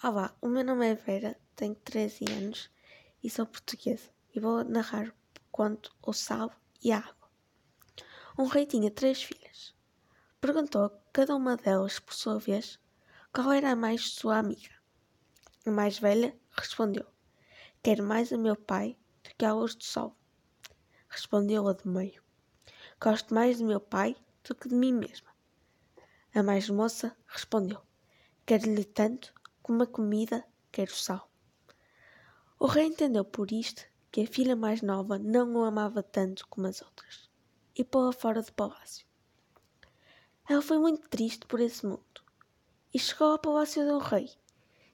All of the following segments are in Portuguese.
Olá, o meu nome é Vera, tenho 13 anos e sou portuguesa e vou narrar conto O Sal e a Água. Um rei tinha três filhas. Perguntou a cada uma delas, por sua vez, qual era a mais sua amiga. A mais velha respondeu: Quero mais a meu pai do que a luz do sol. Respondeu a do meio: Gosto mais do meu pai do que de mim mesma. A mais moça respondeu: Quero-lhe tanto como a comida quer o sal. O rei entendeu por isto que a filha mais nova não o amava tanto como as outras e pô-la fora do palácio. Ela foi muito triste por esse mundo e chegou ao palácio do rei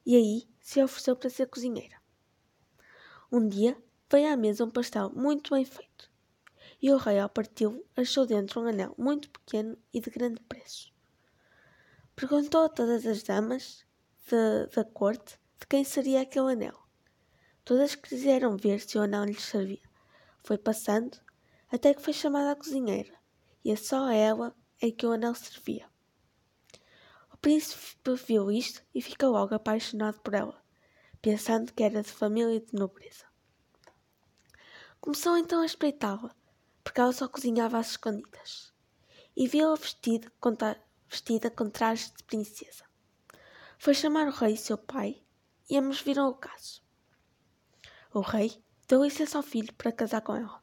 e aí se ofereceu para ser cozinheira. Um dia veio à mesa um pastel muito bem feito e o rei, ao parti-lo, achou dentro um anel muito pequeno e de grande preço. Perguntou a todas as damas da, da corte de quem seria aquele anel. Todas quiseram ver se o anel lhes servia. Foi passando até que foi chamada a cozinheira, e é só a ela é que o anel servia. O príncipe viu isto e ficou logo apaixonado por ela, pensando que era de família de nobreza. Começou então a espreitá-la, porque ela só cozinhava às escondidas, e viu-a vestida, vestida com trajes de princesa. Foi chamar o rei, seu pai, e ambos viram o caso. O rei deu licença ao filho para casar com ela,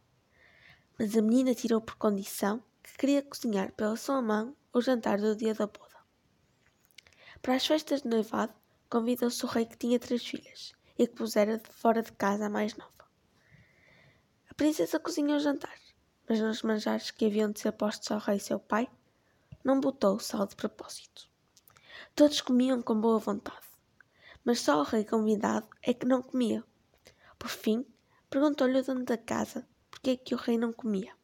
mas a menina tirou por condição que queria cozinhar pela sua mão o jantar do dia da boda. Para as festas de noivado, convidou-se o rei que tinha três filhas e que pusera de fora de casa a mais nova. A princesa cozinhou o jantar, mas nos manjares que haviam de ser postos ao rei seu pai, não botou sal de propósito. Todos comiam com boa vontade, mas só o rei convidado é que não comia. Por fim, perguntou-lhe o dono da casa porque é que o rei não comia.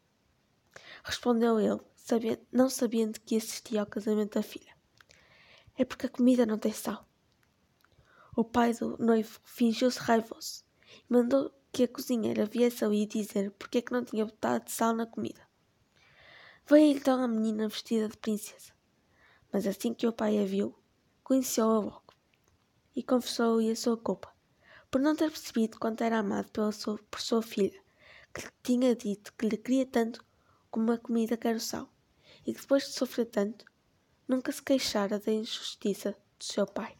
Respondeu ele, sabendo, não sabendo que assistia ao casamento da filha. É porque a comida não tem sal. O pai do noivo fingiu-se raivoso e mandou que a cozinheira viesse ali dizer porque é que não tinha botado sal na comida. Veio então a menina vestida de princesa mas assim que o pai a viu, conheceu-a logo e confessou-lhe a sua culpa por não ter percebido quanto era amado pela sua, por sua filha, que lhe tinha dito que lhe queria tanto como a comida sal, e que depois de sofrer tanto, nunca se queixara da injustiça do seu pai.